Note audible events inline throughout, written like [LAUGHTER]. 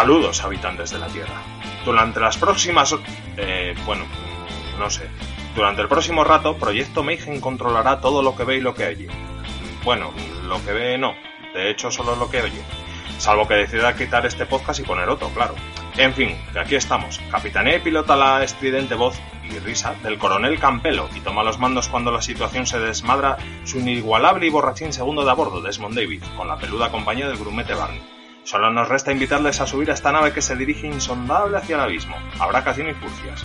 Saludos, habitantes de la Tierra. Durante las próximas... Eh, bueno, no sé. Durante el próximo rato, Proyecto Mayhem controlará todo lo que ve y lo que oye. Bueno, lo que ve no. De hecho, solo lo que oye. Salvo que decida quitar este podcast y poner otro, claro. En fin, que aquí estamos. Capitanea y pilota la estridente voz y risa del coronel Campelo y toma los mandos cuando la situación se desmadra su inigualable y borrachín segundo de a bordo, Desmond David, con la peluda compañía del grumete Barney. Solo nos resta invitarles a subir a esta nave que se dirige insondable hacia el abismo. Habrá casi ni furcias.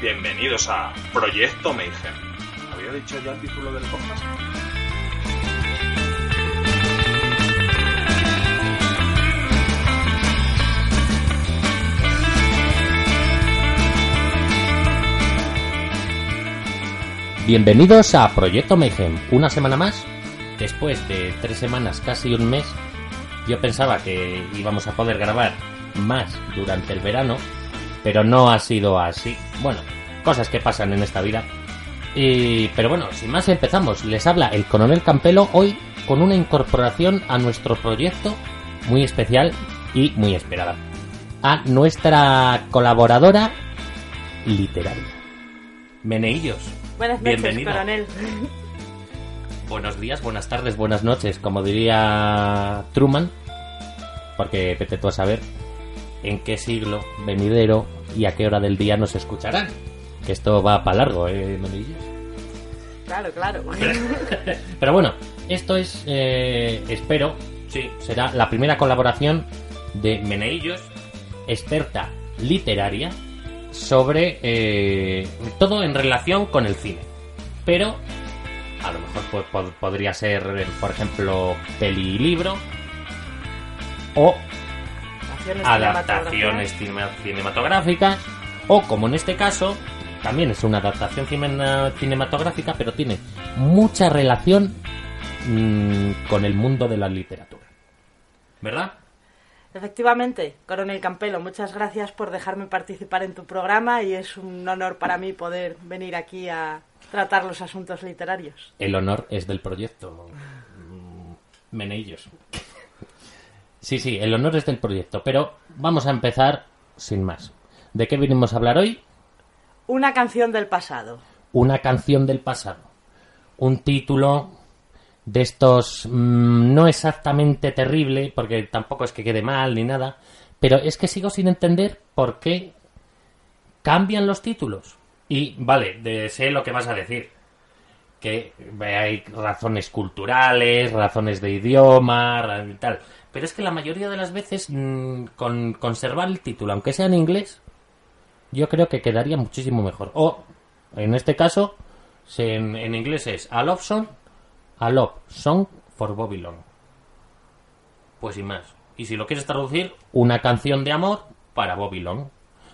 Bienvenidos a Proyecto Mayhem. ¿Había dicho ya el título del podcast? Bienvenidos a Proyecto Mayhem, una semana más. Después de tres semanas, casi un mes, yo pensaba que íbamos a poder grabar más durante el verano, pero no ha sido así. Bueno, cosas que pasan en esta vida. Y, pero bueno, sin más empezamos. Les habla el coronel Campelo hoy con una incorporación a nuestro proyecto muy especial y muy esperada. A nuestra colaboradora literaria. Meneillos. Buenas noches, coronel. Buenos días, buenas tardes, buenas noches, como diría Truman, porque vete tú a saber en qué siglo venidero y a qué hora del día nos escucharán. Que esto va para largo, ¿eh, Menillos? Claro, claro. [LAUGHS] Pero bueno, esto es, eh, espero, sí, será la primera colaboración de Meneillos, experta literaria, sobre eh, todo en relación con el cine. Pero a lo mejor po- po- podría ser, eh, por ejemplo, peli y libro o Adaptaciones adaptaciones cine- cinematográficas o como en este caso también es una adaptación cine- cinematográfica pero tiene mucha relación mm, con el mundo de la literatura ¿verdad? Efectivamente, coronel Campelo, muchas gracias por dejarme participar en tu programa y es un honor para mí poder venir aquí a tratar los asuntos literarios. el honor es del proyecto mm, Meneillos sí, sí, el honor es del proyecto pero vamos a empezar sin más ¿de qué venimos a hablar hoy? Una canción del pasado. una canción del pasado. Un título de estos mm, no exactamente terrible, porque tampoco es que quede mal ni nada, pero es que sigo sin entender por qué cambian los títulos. Y vale, de, sé lo que vas a decir. Que hay razones culturales, razones de idioma, y tal. Pero es que la mayoría de las veces, mm, con conservar el título, aunque sea en inglés, yo creo que quedaría muchísimo mejor. O, en este caso, en, inglés es A Love Song, A Love Song for Bobby Long. Pues sin más. Y si lo quieres traducir, una canción de amor para Bobby Long.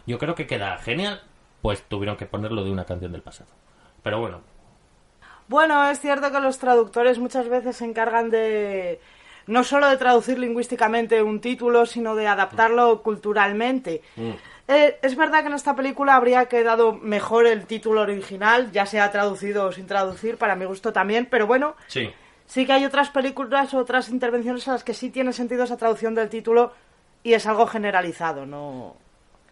Yo creo que queda genial, pues tuvieron que ponerlo de una canción del pasado. Pero bueno, Bueno, es cierto que los traductores muchas veces se encargan de no solo de traducir lingüísticamente un título, sino de adaptarlo culturalmente. Eh, es verdad que en esta película habría quedado mejor el título original, ya sea traducido o sin traducir, para mi gusto también, pero bueno, sí. sí que hay otras películas, otras intervenciones a las que sí tiene sentido esa traducción del título y es algo generalizado, no...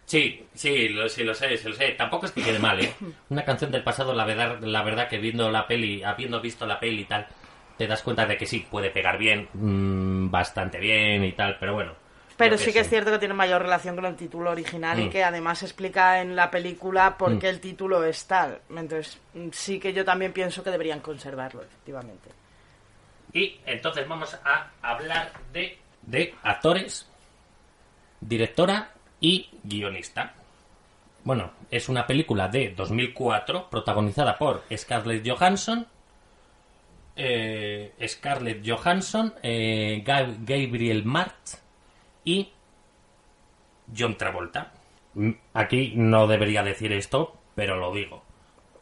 Sí, sí, lo, sí, lo sé, sí, lo sé. Tampoco es que quede mal, ¿eh? [LAUGHS] Una canción del pasado, la verdad, la verdad que viendo la peli, habiendo visto la peli y tal, te das cuenta de que sí, puede pegar bien, mm, bastante bien y tal, pero bueno. Pero sí que es cierto que tiene mayor relación con el título original y Mm. que además explica en la película por Mm. qué el título es tal. Entonces, sí que yo también pienso que deberían conservarlo, efectivamente. Y entonces vamos a hablar de, de actores, directora y guionista. Bueno, es una película de 2004 protagonizada por Scarlett Johansson, eh, Scarlett Johansson, eh, Ga- Gabriel Mart y John Travolta. Mm, Aquí no debería decir esto, pero lo digo.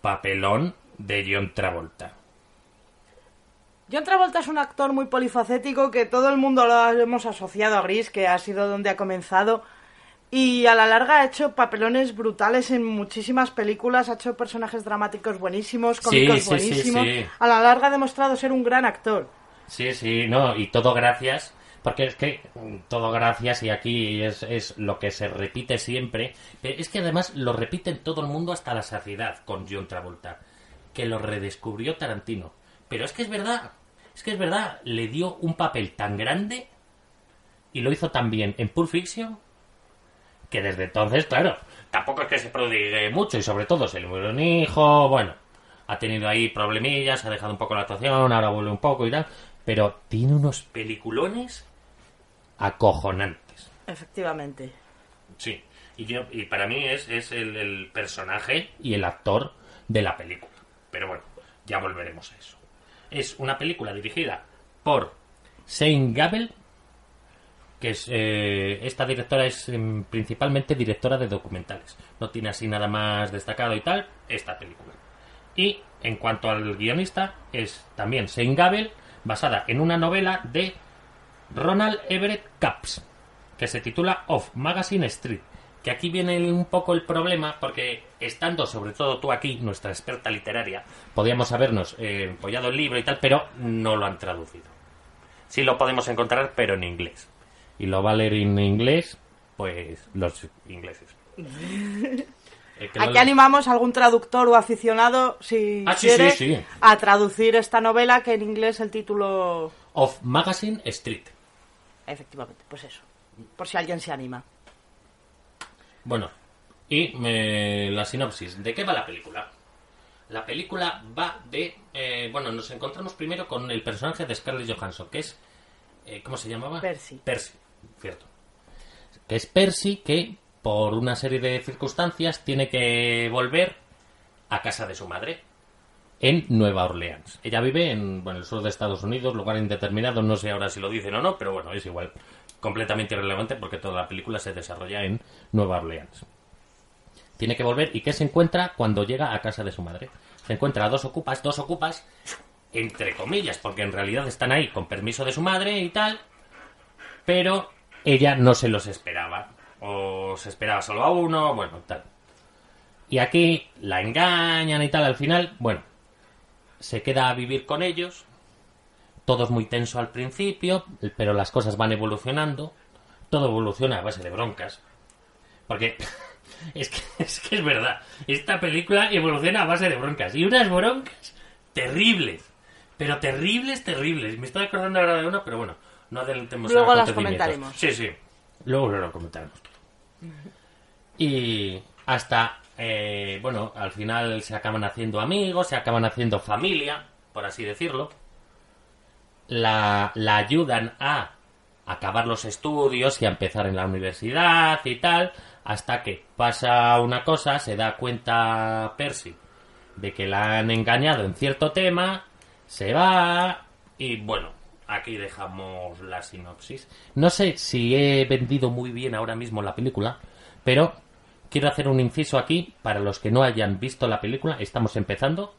Papelón de John Travolta. John Travolta es un actor muy polifacético que todo el mundo lo hemos asociado a Gris, que ha sido donde ha comenzado. Y a la larga ha hecho papelones brutales en muchísimas películas, ha hecho personajes dramáticos buenísimos, cómicos sí, sí, buenísimos. sí. A la larga ha demostrado ser un gran actor. Sí, sí, no, y todo gracias. Porque es que todo gracias y aquí es, es lo que se repite siempre. Eh, Es que además lo repiten todo el mundo hasta la saciedad con John Travolta. Que lo redescubrió Tarantino. Pero es que es verdad. Es que es verdad. Le dio un papel tan grande y lo hizo tan bien en Pulp Fiction que desde entonces, claro, tampoco es que se prodigue mucho y sobre todo se le murió un hijo, bueno, ha tenido ahí problemillas, ha dejado un poco la actuación, ahora vuelve un poco y tal, pero tiene unos peliculones acojonantes. Efectivamente. Sí, y, yo, y para mí es, es el, el personaje y el actor de la película. Pero bueno, ya volveremos a eso. Es una película dirigida por Shane Gabel, que es eh, esta directora es em, principalmente directora de documentales. No tiene así nada más destacado y tal, esta película. Y en cuanto al guionista, es también Shane Gabel, basada en una novela de Ronald Everett Capps, que se titula Off Magazine Street. Que aquí viene un poco el problema, porque estando sobre todo tú aquí, nuestra experta literaria, podíamos habernos eh, empollado el libro y tal, pero no lo han traducido. Sí lo podemos encontrar, pero en inglés. Y lo va a leer en inglés, pues los ingleses. [LAUGHS] Eh, Aquí animamos a algún traductor o aficionado, si Ah, sí, quiere, sí, sí. a traducir esta novela, que en inglés el título... Of Magazine Street. Efectivamente, pues eso. Por si alguien se anima. Bueno, y eh, la sinopsis. ¿De qué va la película? La película va de... eh, bueno, nos encontramos primero con el personaje de Scarlett Johansson, que es... eh, ¿Cómo se llamaba? Percy. Percy, cierto. Que es Percy que, por una serie de circunstancias, tiene que volver a casa de su madre en Nueva Orleans. Ella vive en bueno, el sur de Estados Unidos, lugar indeterminado, no sé ahora si lo dicen o no, pero bueno, es igual. Completamente irrelevante porque toda la película se desarrolla en Nueva Orleans. Tiene que volver y ¿qué se encuentra cuando llega a casa de su madre? Se encuentra a dos ocupas, dos ocupas, entre comillas, porque en realidad están ahí con permiso de su madre y tal, pero ella no se los esperaba. O se esperaba solo a uno, bueno, tal. Y aquí la engañan y tal al final, bueno, se queda a vivir con ellos. Todo es muy tenso al principio, pero las cosas van evolucionando. Todo evoluciona a base de broncas. Porque [LAUGHS] es que, es que es verdad. Esta película evoluciona a base de broncas. Y unas broncas terribles. Pero terribles, terribles. Me estoy acordando ahora de una, pero bueno, no adelantemos Luego las comentaremos. Sí, sí. Luego lo comentaremos. Y hasta, eh, bueno, al final se acaban haciendo amigos, se acaban haciendo familia, por así decirlo. La, la ayudan a acabar los estudios y a empezar en la universidad y tal, hasta que pasa una cosa, se da cuenta Percy de que la han engañado en cierto tema, se va y bueno, aquí dejamos la sinopsis. No sé si he vendido muy bien ahora mismo la película, pero quiero hacer un inciso aquí para los que no hayan visto la película, estamos empezando.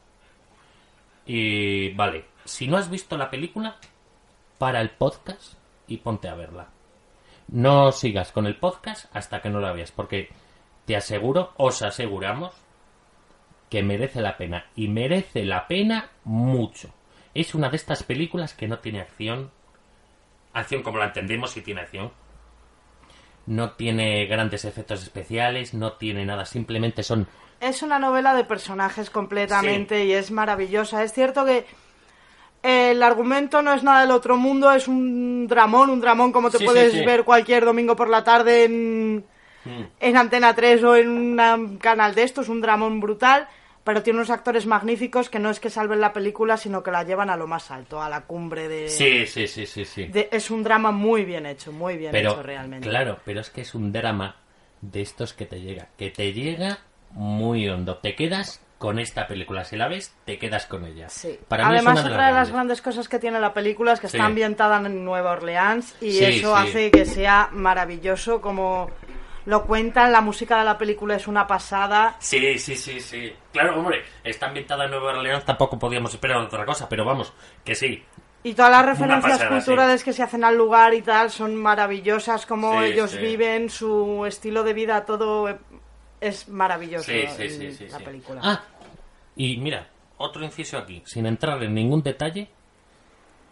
Y vale, si no has visto la película, para el podcast y ponte a verla. No sigas con el podcast hasta que no la veas, porque te aseguro, os aseguramos, que merece la pena. Y merece la pena mucho. Es una de estas películas que no tiene acción. Acción como la entendemos si tiene acción. No tiene grandes efectos especiales, no tiene nada, simplemente son Es una novela de personajes completamente y es maravillosa. Es cierto que el argumento no es nada del otro mundo, es un dramón, un dramón como te sí, puedes sí. ver cualquier domingo por la tarde en, en Antena 3 o en un canal de estos, un dramón brutal, pero tiene unos actores magníficos que no es que salven la película, sino que la llevan a lo más alto, a la cumbre de... Sí, sí, sí, sí, sí. de- es un drama muy bien hecho, muy bien pero hecho realmente. claro, pero es que es un drama de estos que te llega, que te llega muy hondo. Te quedas con esta película, si la ves, te quedas con ella. Sí. Para mí Además, es una otra de las grandes. grandes cosas que tiene la película es que Sí. está ambientada en Nueva Orleans y Sí, eso hace que sea maravilloso como lo cuentan. La música de la película es una pasada. Sí, sí, sí, sí. Claro, hombre, está ambientada en Nueva Orleans, tampoco podíamos esperar otra cosa, pero vamos, que sí. Y todas las referencias pasada, culturales que se hacen al lugar y tal son maravillosas, como Sí, ellos sí. viven, su estilo de vida, todo es maravilloso Sí, sí, en la película. Ah, y mira, otro inciso aquí, sin entrar en ningún detalle,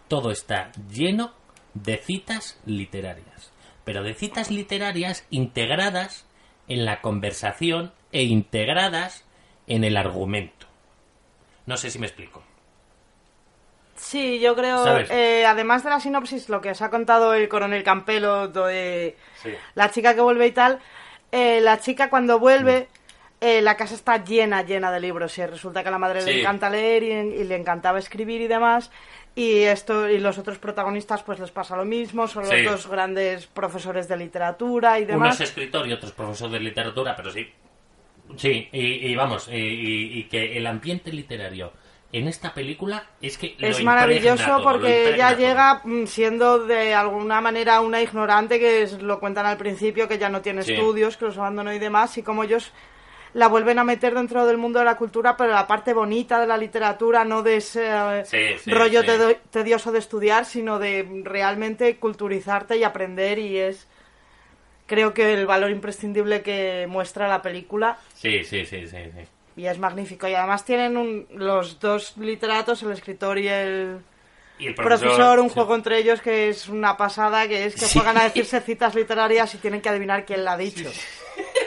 todo está lleno de citas literarias. Pero de citas literarias integradas en la conversación e integradas en el argumento. No sé si me explico. Sí, yo creo, eh, además de la sinopsis, lo que os ha contado el coronel Campelo, de Sí. la chica que vuelve y tal, eh, la chica cuando vuelve, eh, la casa está llena, llena de libros y resulta que a la madre Sí. le encanta leer y, y le encantaba escribir y demás. Y esto y los otros protagonistas pues les pasa lo mismo, son Sí. los dos grandes profesores de literatura y Uno demás. es escritor y otro es profesor de literatura, pero sí. Sí, y, y vamos, y, y- y que el ambiente literario en esta película es que lo Es maravilloso todo, porque ella todo. llega mm, siendo de alguna manera una ignorante que es- lo cuentan al principio, que ya no tiene Sí. estudios, que los abandonó y demás, y como ellos la vuelven a meter dentro del mundo de la cultura, pero la parte bonita de la literatura, no de ese eh, Sí, sí, rollo sí. tedioso de estudiar, sino de realmente culturizarte y aprender y es creo que el valor imprescindible que muestra la película Sí, sí, sí, sí, sí. y es magnífico. Y además tienen un- los dos literatos, el escritor y el Y el profesor, un sí. juego entre ellos que es una pasada, que es que Sí. juegan a decirse citas literarias y tienen que adivinar quién la ha dicho. [LAUGHS]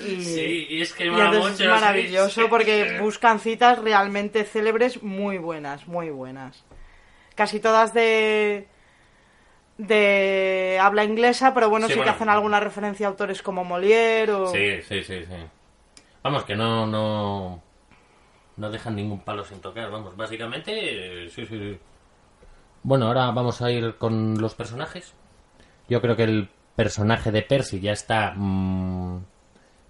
Y, Sí, y es que y es maravilloso sí. porque buscan citas realmente célebres muy buenas, muy buenas. Casi todas de de habla inglesa, pero bueno, Sí, sí, bueno. que hacen alguna referencia a autores como Molière o... Sí, sí, sí, sí. Vamos, que no, no, no dejan ningún palo sin tocar, vamos, básicamente, sí, sí, sí. Bueno, ahora vamos a ir con los personajes. Yo creo que el personaje de Percy ya está, mm,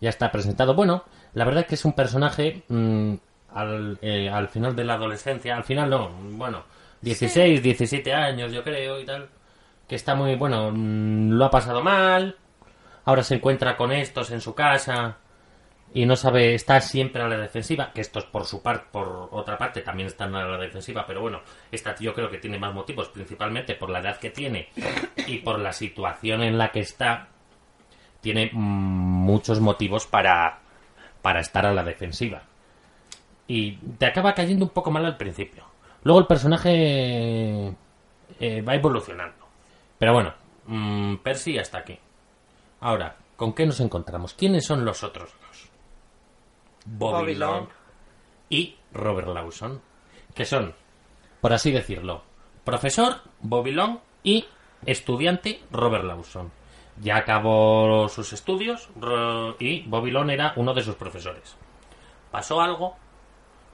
ya está presentado. Bueno, la verdad es que es un personaje mm, al, eh, al final de la adolescencia, al final no, bueno, 16, 17 años yo creo y tal, que está muy, bueno, mm, lo ha pasado mal, ahora se encuentra con estos en su casa y no sabe, está siempre a la defensiva, que estos por su parte, por otra parte también están a la defensiva, pero bueno, esta yo creo que tiene más motivos, principalmente por la edad que tiene y por la situación en la que está, tiene muchos motivos para, para estar a la defensiva. Y te acaba cayendo un poco mal al principio. Luego el personaje eh, va evolucionando. Pero bueno, mm, Percy hasta aquí. Ahora, ¿con qué nos encontramos? ¿Quiénes son los otros dos? Bobby, Bobby Long Long. y Robert Lawson, que son, por así decirlo, profesor Bobby Long y estudiante Robert Lawson. Ya acabó sus estudios y Bobby era uno de sus profesores. Pasó algo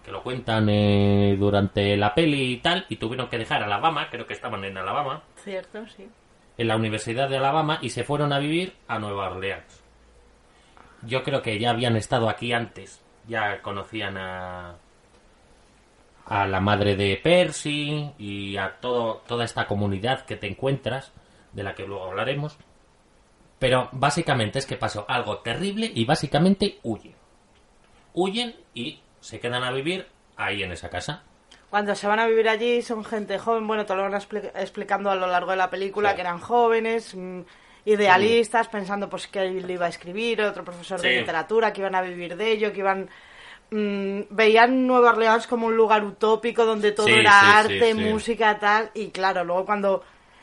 que lo cuentan eh, durante la peli y tal, y tuvieron que dejar Alabama, creo que estaban en Alabama, Cierto, sí. en la Universidad de Alabama y se fueron a vivir a Nueva Orleans. Yo creo que ya habían estado aquí antes, ya conocían a a la madre de Percy y a todo, toda esta comunidad que te encuentras, de la que luego hablaremos. Pero básicamente es que pasó algo terrible y básicamente huyen. Huyen y se quedan a vivir ahí en esa casa. Cuando se van a vivir allí son gente joven, bueno, te lo van expli- explicando a lo largo de la película, Sí. que eran jóvenes, mm, idealistas, pensando pues que él iba a escribir, otro profesor Sí. de literatura, que iban a vivir de ello, que iban... mm, veían Nueva Orleans como un lugar utópico donde todo era arte, música, tal, y claro, luego cuando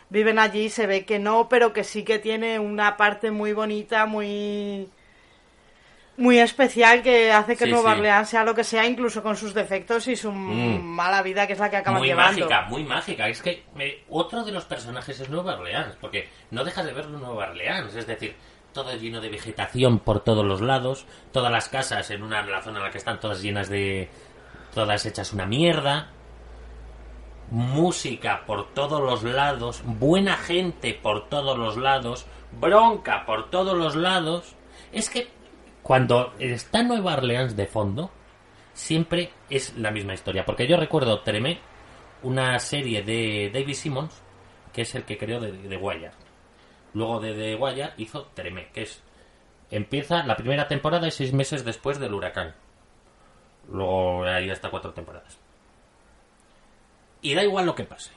viven allí se ve que no, pero que sí que tiene una parte muy bonita, muy muy especial que hace que Sí, Nueva sí. Orleans sea lo que sea, incluso con sus defectos y su Mm. mala vida que es la que acaban muy llevando. mágica, muy mágica. Es que eh, otro de los personajes es Nueva Orleans, porque no dejas de verlo en Nueva Orleans, es decir, todo lleno de vegetación por todos los lados, todas las casas en una la zona en la que están todas llenas de todas hechas una mierda. Música por todos los lados, buena gente por todos los lados, bronca por todos los lados. Es que cuando está Nueva Orleans de fondo, siempre es la misma historia. Porque yo recuerdo Tremé, una serie de David Simmons, que es el que creó de, de Wire. Luego de The Wire hizo Tremé, que es. Empieza la primera temporada y seis meses después del huracán. Luego hay hasta cuatro temporadas. Y da igual lo que pase.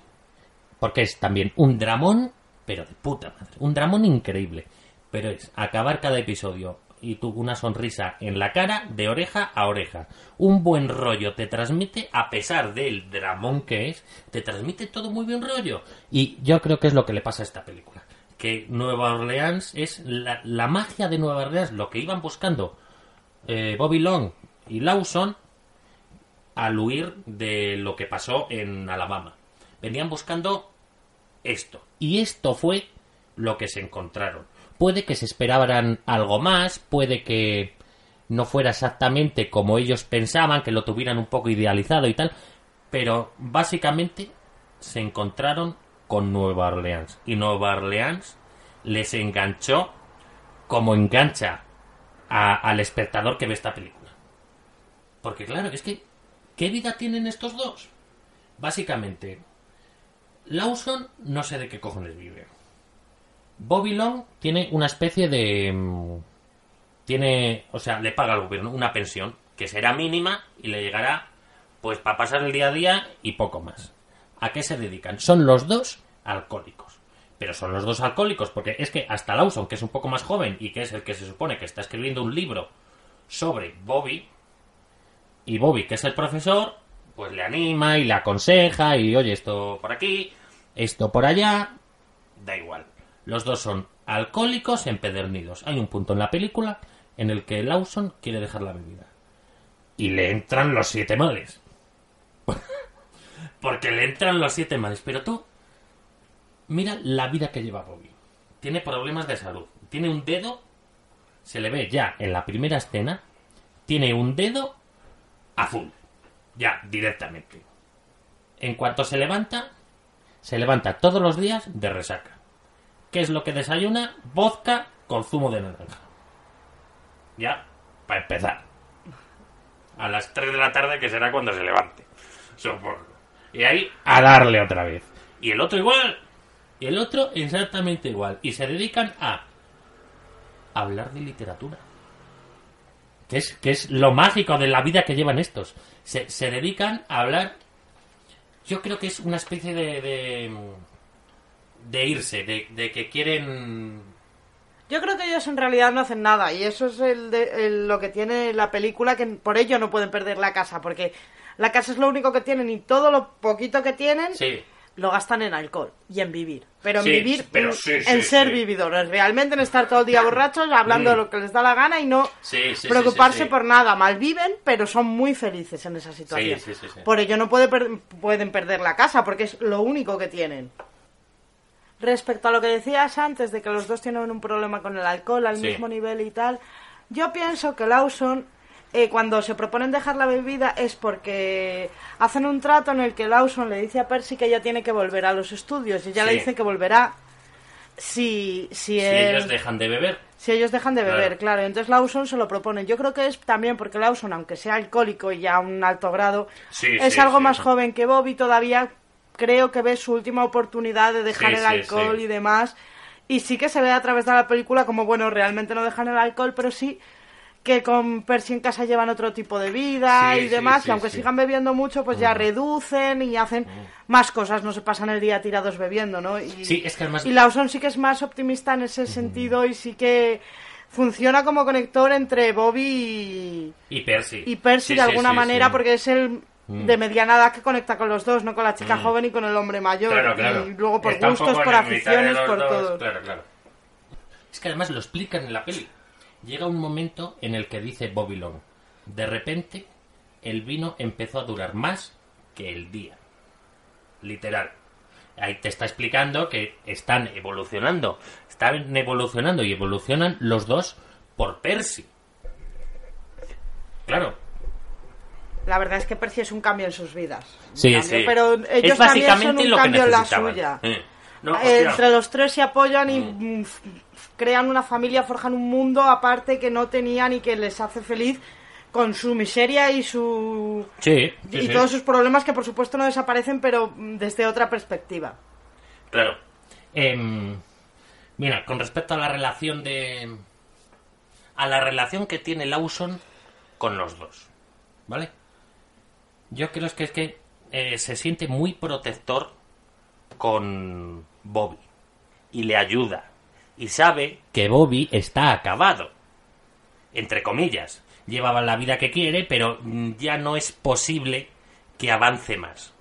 Porque es también un dramón, pero de puta madre. Un dramón increíble. Pero es acabar cada episodio y tú una sonrisa en la cara de oreja a oreja. Un buen rollo te transmite, a pesar del dramón que es, te transmite todo muy bien rollo. Y yo creo que es lo que le pasa a esta película. Que Nueva Orleans es la, la magia de Nueva Orleans, lo que iban buscando eh, Bobby Long y Lawson al huir de lo que pasó en Alabama. Venían buscando esto. Y esto fue lo que se encontraron. Puede que se esperaran algo más, puede que no fuera exactamente como ellos pensaban, que lo tuvieran un poco idealizado y tal, pero básicamente se encontraron con Nueva Orleans. Y Nueva Orleans les enganchó como engancha al espectador que ve esta película. Porque claro, es que, ¿qué vida tienen estos dos? Básicamente, Lawson no sé de qué cojones vive. Bobby Long tiene una especie de... mm, Tiene, o sea, le paga al gobierno una pensión que será mínima y le llegará pues para pasar el día a día y poco más. ¿A qué se dedican? Son los dos alcohólicos. Pero son los dos alcohólicos porque es que hasta Lawson, que es un poco más joven y que es el que se supone que está escribiendo un libro sobre Bobby, y Bobby, que es el profesor, pues le anima y le aconseja y oye, esto por aquí, esto por allá, da igual. Los dos son alcohólicos empedernidos. Hay un punto en la película en el que Lawson quiere dejar la bebida. Y le entran los siete males. [LAUGHS] Porque le entran los siete males. Pero tú, mira la vida que lleva Bobby. Tiene problemas de salud. Tiene un dedo, se le ve ya en la primera escena, tiene un dedo azul. Ya, directamente. En cuanto se levanta, se levanta todos los días de resaca. ¿Qué es lo que desayuna? Vodka con zumo de naranja. Ya, para empezar. A las 3 de la tarde, que será cuando se levante. Supongo. Y ahí, a darle otra vez. Y el otro igual. Y el otro exactamente igual. Y se dedican a hablar de literatura. Que es, que es lo mágico de la vida que llevan estos. Se, se dedican a hablar. Yo creo que es una especie de. de, de irse, de, de que quieren. Yo creo que ellos en realidad no hacen nada y eso es el de- el- lo que tiene la película, que por ello no pueden perder la casa, porque la casa es lo único que tienen y todo lo poquito que tienen Sí. Lo gastan en alcohol y en vivir. Pero en Sí, vivir, pero en, sí, en sí, ser vividores, realmente en estar todo el día borrachos, hablando de lo que les da la gana y no preocuparse por nada. Malviven, pero son muy felices en esa situación. Por ello no puede per- pueden perder la casa, porque es lo único que tienen. Respecto a lo que decías antes de que los dos tienen un problema con el alcohol al mismo nivel y tal, yo pienso que Lawson, eh, cuando se proponen dejar la bebida, es porque hacen un trato en el que Lawson le dice a Percy que ella tiene que volver a los estudios y ella le dice que volverá si, si, Si él- ellos dejan de beber. si ellos dejan de beber, Claro. claro. Entonces Lawson se lo propone. Yo creo que es también porque Lawson, aunque sea alcohólico y ya a un alto grado, Sí, es sí, algo más joven que Bobby. Todavía creo que ve su última oportunidad de dejar el alcohol y demás. Y sí que se ve a través de la película como, bueno, realmente no dejan el alcohol, pero sí que con Percy en casa llevan otro tipo de vida Sí, y demás, sí, y aunque sigan bebiendo mucho, pues ya reducen y hacen más cosas, no se pasan el día tirados bebiendo, ¿no? Y, Sí, es que además- y Lawson sí que es más optimista en ese sentido y sí que funciona como conector entre Bobby y, Y Percy. y Percy de alguna manera. Mm. porque es el de mediana edad que conecta con los dos, no con la chica joven y con el hombre mayor. Claro, claro. Y luego por Está gustos, por aficiones, por dos, todo. Claro, claro. Es que además lo explican en la peli. Llega un momento en el que dice Bobby Long, de repente el vino empezó a durar más que el día. Literal. Ahí te está explicando que están evolucionando. Están evolucionando y evolucionan los dos por Percy. Claro. La verdad es que Percy es un cambio en sus vidas. Sí, cambio, sí. Pero Es ellos también son básicamente un lo que cambio en la suya. Eh. No, entre los tres se apoyan y mm, f- crean una familia, forjan un mundo aparte que no tenían y que les hace feliz con su miseria y su Sí, sí, y sí. todos sus problemas que por supuesto no desaparecen, pero mm, desde otra perspectiva. Claro. Em, mira, con respecto a la relación de. a la relación que tiene Lawson con los dos. ¿Vale? Yo creo que es que eh, se siente muy protector con Bobby. Y le ayuda. Y sabe que Bobby está acabado. entre comillas, lleva la vida que quiere, pero mm, ya no es posible que avance más.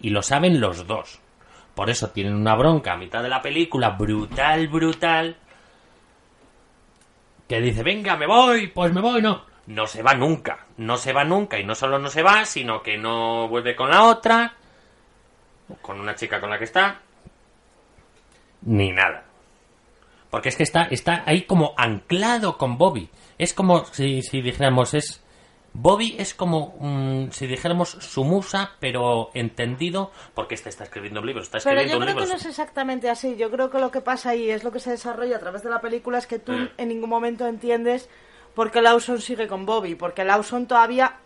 Y lo saben los dos. Por eso tienen una bronca a mitad de la película, brutal, brutal, que dice, venga, me voy, pues me voy, no. No se va nunca, no se va nunca, y no solo no se va, sino que no vuelve con la otra, con una chica con la que está, ni nada. Porque es que está, está ahí como anclado con Bobby. Es como si, si dijéramos, es. Bobby es como mm, si dijéramos su musa, pero entendido, porque este está escribiendo un libro, está Pero escribiendo yo un creo libro. que no es exactamente así. Yo creo que lo que pasa ahí es lo que se desarrolla a través de la película es que tú Mm. en ningún momento entiendes por qué Lawson sigue con Bobby. Porque Lawson todavía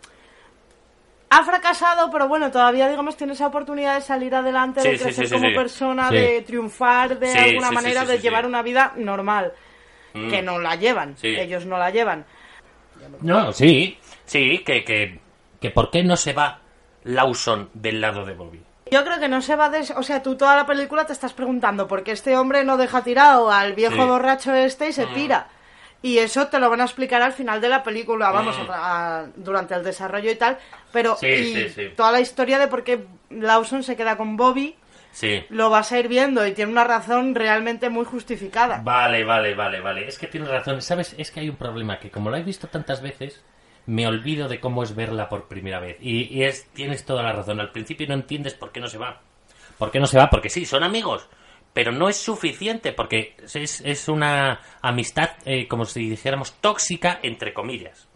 ha fracasado, pero bueno, todavía, digamos, tiene esa oportunidad de salir adelante, de Sí, crecer sí, sí, como sí. persona, Sí. de triunfar de Sí, alguna manera, sí, de sí, llevar sí. una vida normal. Mm. Que no la llevan. Sí. Ellos no la llevan. No, sí, sí, que, que, que ¿por qué no se va Lawson del lado de Bobby? Yo creo que no se va de... O sea, tú toda la película te estás preguntando por qué este hombre no deja tirado al viejo Sí. borracho este y se pira. Y eso te lo van a explicar al final de la película, vamos, Mm. a- durante el desarrollo y tal. Pero Sí, y sí, sí. toda la historia de por qué Lawson se queda con Bobby Sí. lo vas a ir viendo y tiene una razón realmente muy justificada. Vale, vale, vale, vale. Es que tienes razón. ¿Sabes? Es que hay un problema que como lo he visto tantas veces, me olvido de cómo es verla por primera vez. Y, y es, tienes toda la razón. Al principio no entiendes por qué no se va. ¿Por qué no se va? Porque sí, son amigos. Pero no es suficiente porque es, es una amistad, eh, como si dijéramos, tóxica, entre comillas.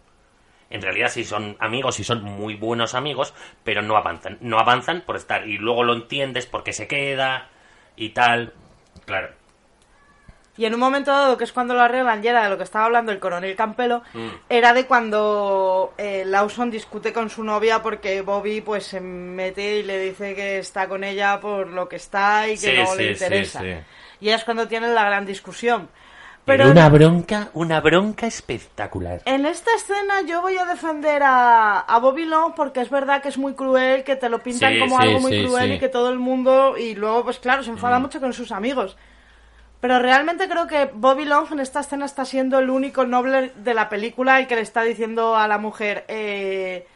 En realidad sí son amigos y son muy buenos amigos, pero no avanzan. No avanzan por estar. Y luego lo entiendes porque se queda y tal. Claro. Y en un momento dado, que es cuando lo arreglan, y era de lo que estaba hablando el coronel Campelo, Mm. era de cuando eh, Lawson discute con su novia porque Bobby pues se mete y le dice que está con ella por lo que está y que Sí, no sí, le interesa. sí. Y es cuando tienen la gran discusión. Pero, Pero una bronca, una bronca espectacular. en esta escena yo voy a defender a, a Bobby Long porque es verdad que es muy cruel, que te lo pintan como algo muy cruel y que todo el mundo, y luego pues claro, se enfada mucho con sus amigos. Pero realmente creo que Bobby Long en esta escena está siendo el único noble de la película y que le está diciendo a la mujer, eh,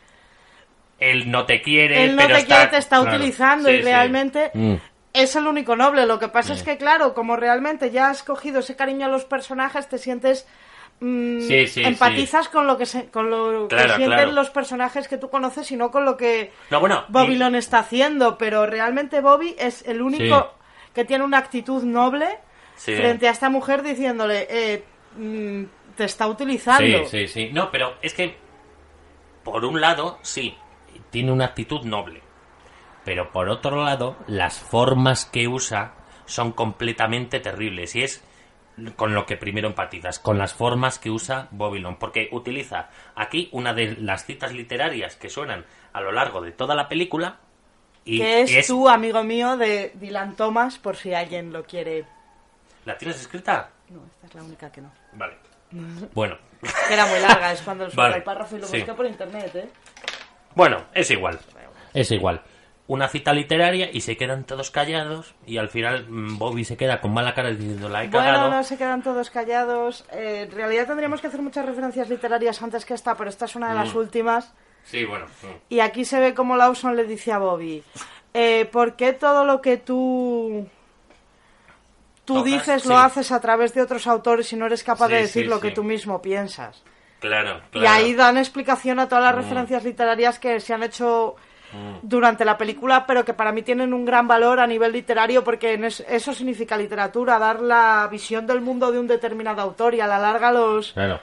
Él no te quiere, él no pero te está... quiere, te está Claro, utilizando sí, y sí. realmente Mm. es el único noble. Lo que pasa es que, claro, como realmente ya has cogido ese cariño a los personajes, te sientes... mm, Sí, sí, empatizas con lo que se- con lo Claro, que sienten claro. los personajes que tú conoces y no con lo que No, bueno, Bobby y- Long está haciendo pero realmente Bobby es el único que tiene una actitud noble Sí. frente a esta mujer diciéndole eh, mm, te está utilizando Sí, sí, sí. No, pero es que, por un lado, sí, tiene una actitud noble. Pero por otro lado, las formas que usa son completamente terribles. Y es con lo que primero empatizas, con las formas que usa Bobby Long. Porque utiliza aquí una de las citas literarias que suenan a lo largo de toda la película. Y que es, es- tú amigo mío de Dylan Thomas por si alguien lo quiere ¿La tienes escrita? no esta es la única que no Vale. [LAUGHS] Bueno. era muy larga es cuando Vale, el párrafo y lo sí. busqué por internet eh Bueno, es igual. Es igual. Una cita literaria y se quedan todos callados y al final mm, Bobby se queda con mala cara diciendo la he Bueno, cagado. no se quedan todos callados. Eh, en realidad tendríamos que hacer muchas referencias literarias antes que esta, pero esta es una de las Mm. últimas. Sí, bueno. mm. Y aquí se ve como Lawson le dice a Bobby, eh, ¿por qué todo lo que tú, tú dices sí. lo haces a través de otros autores y no eres capaz de decir sí, lo que tú mismo piensas? Claro, claro. Y ahí dan explicación a todas las Mm. referencias literarias que se han hecho durante la película, pero que para mí tienen un gran valor a nivel literario porque eso significa literatura, dar la visión del mundo de un determinado autor y a la larga los, Claro.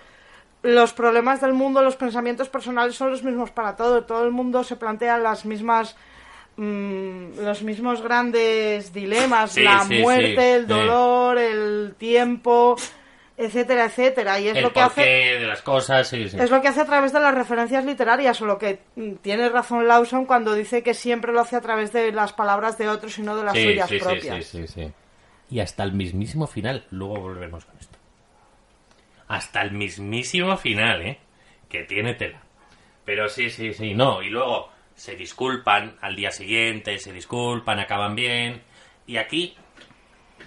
los problemas del mundo, los pensamientos personales son los mismos para todo. Todo el mundo se plantea las mismas mm, los mismos grandes dilemas, Sí, la sí, muerte, el dolor, el tiempo, etcétera, etcétera. Y es El lo que hace de las cosas, sí, sí. es lo que hace a través de las referencias literarias, o lo que mm, tiene razón Lawson cuando dice que siempre lo hace a través de las palabras de otros y no de las Sí, suyas propias. Y hasta el mismísimo final. Luego volvemos con esto. Hasta el mismísimo final, ¿eh? Que tiene tela. Pero sí, sí, sí. No, y luego se disculpan al día siguiente, se disculpan, acaban bien. Y aquí,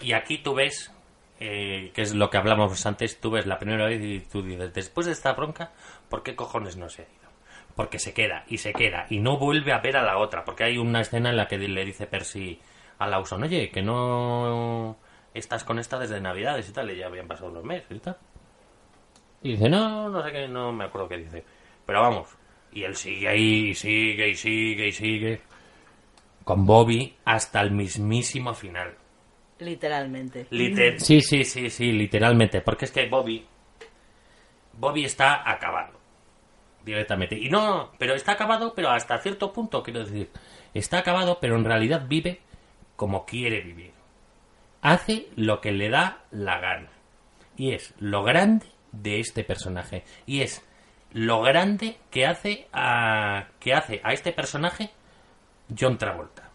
y aquí tú ves eh, que es lo que hablamos antes, tú ves la primera vez y tú dices, después de esta bronca, ¿por qué cojones no se ha ido? Porque se queda y se queda y no vuelve a ver a la otra, porque hay una escena en la que le dice Percy a Lawson, oye, que no estás con esta desde Navidades y tal, y ya habían pasado unos meses y tal. Y dice, no, no sé qué, no me acuerdo qué dice. Pero vamos, y él sigue ahí, y sigue y sigue y sigue. Con Bobby hasta el mismísimo final. Literalmente. Liter sí, sí, sí, sí, literalmente. Porque es que Bobby. Bobby está acabado. Directamente. Y no, pero está acabado, pero hasta cierto punto, quiero decir. Está acabado, pero en realidad vive como quiere vivir. Hace lo que le da la gana. Y es lo grande de este personaje. Y es lo grande que hace a, que hace a este personaje John Travolta.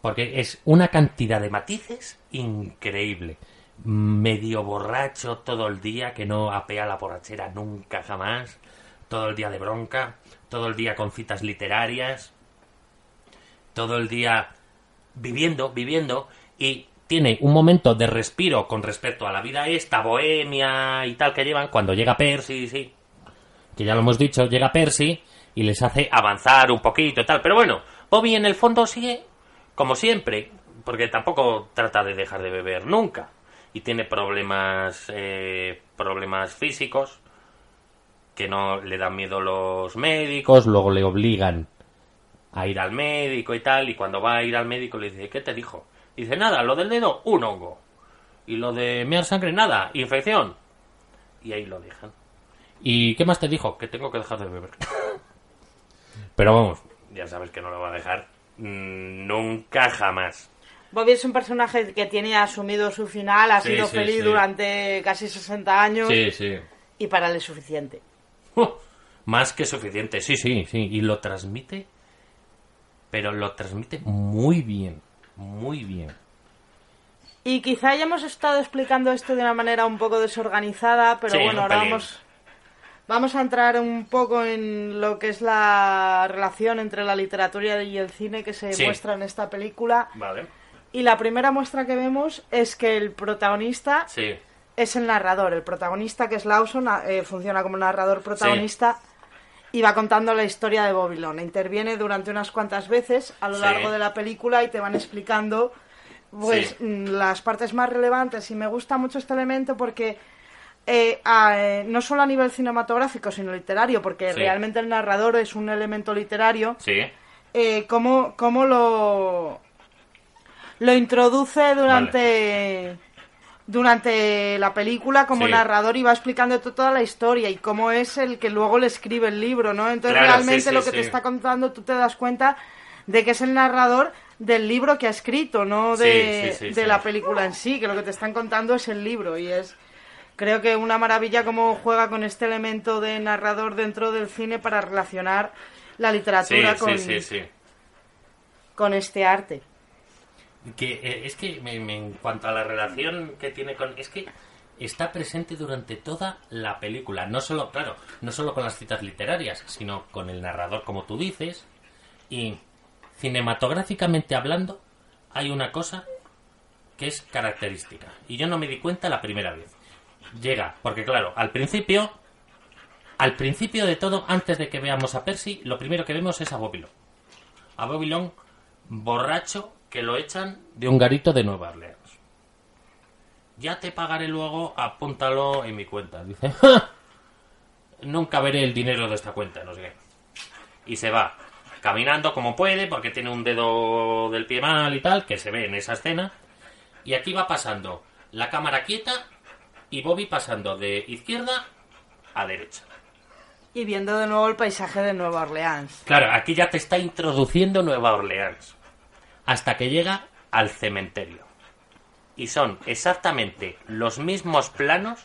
Porque es una cantidad de matices increíble. Medio borracho todo el día, que no apea la borrachera nunca jamás. Todo el día de bronca. Todo el día con citas literarias. Todo el día viviendo, viviendo. Y tiene un momento de respiro con respecto a la vida esta, bohemia y tal que llevan. Cuando llega Percy, sí. Que ya lo hemos dicho, llega Percy y les hace avanzar un poquito y tal. Pero bueno, Bobby en el fondo sigue como siempre, porque tampoco trata de dejar de beber nunca y tiene problemas eh, problemas físicos que no le dan miedo los médicos, luego le obligan a ir al médico y tal, y cuando va a ir al médico le dice, ¿qué te dijo? Dice, nada, lo del dedo, un hongo. Y lo de mear sangre, nada, infección. Y ahí lo dejan. ¿Y qué más te dijo? Que tengo que dejar de beber. Pero vamos, ya sabes que no lo va a dejar Mm, nunca jamás. Bobby es un personaje que tiene asumido su final, ha sido feliz durante casi 60 años. Sí, sí. Y para él es suficiente. Uh, más que suficiente, sí, sí, sí. Y lo transmite, pero lo transmite muy bien, muy bien. Y quizá hayamos estado explicando esto de una manera un poco desorganizada, pero bueno, ahora vamos Vamos a entrar un poco en lo que es la relación entre la literatura y el cine que se muestra en esta película. Vale. Y la primera muestra que vemos es que el protagonista es el narrador. El protagonista, que es Lawson, eh, funciona como narrador protagonista y va contando la historia de Babylon. Interviene durante unas cuantas veces a lo largo de la película y te van explicando pues las partes más relevantes. Y me gusta mucho este elemento porque eh, eh, no solo a nivel cinematográfico, sino literario, porque realmente el narrador es un elemento literario. Sí. Eh, cómo, lo, lo introduce durante, durante la película como narrador y va explicando toda la historia y cómo es el que luego le escribe el libro, ¿no? Entonces realmente lo que te está contando tú te das cuenta de que es el narrador del libro que ha escrito, no de, de la película en sí, que lo que te están contando es el libro y es creo que una maravilla cómo juega con este elemento de narrador dentro del cine para relacionar la literatura con, con este arte. Que eh, es que en cuanto a la relación que tiene con es que está presente durante toda la película, no solo claro, no solo con las citas literarias, sino con el narrador como tú dices y cinematográficamente hablando hay una cosa que es característica y yo no me di cuenta la primera vez llega, porque claro, al principio, al principio de todo, antes de que veamos a Percy, lo primero que vemos es a Bobilón. A Bobilón borracho que lo echan de un garito de Nueva Orleans. Ya te pagaré luego, apúntalo en mi cuenta. Dice, [LAUGHS] nunca veré el dinero de esta cuenta, no sé qué. Y se va, caminando como puede, porque tiene un dedo del pie mal y tal, que se ve en esa escena. Y aquí va pasando la cámara quieta y Bobby pasando de izquierda a derecha. Y viendo de nuevo el paisaje de Nueva Orleans. Claro, aquí ya te está introduciendo Nueva Orleans. Hasta que llega al cementerio. Y son exactamente los mismos planos.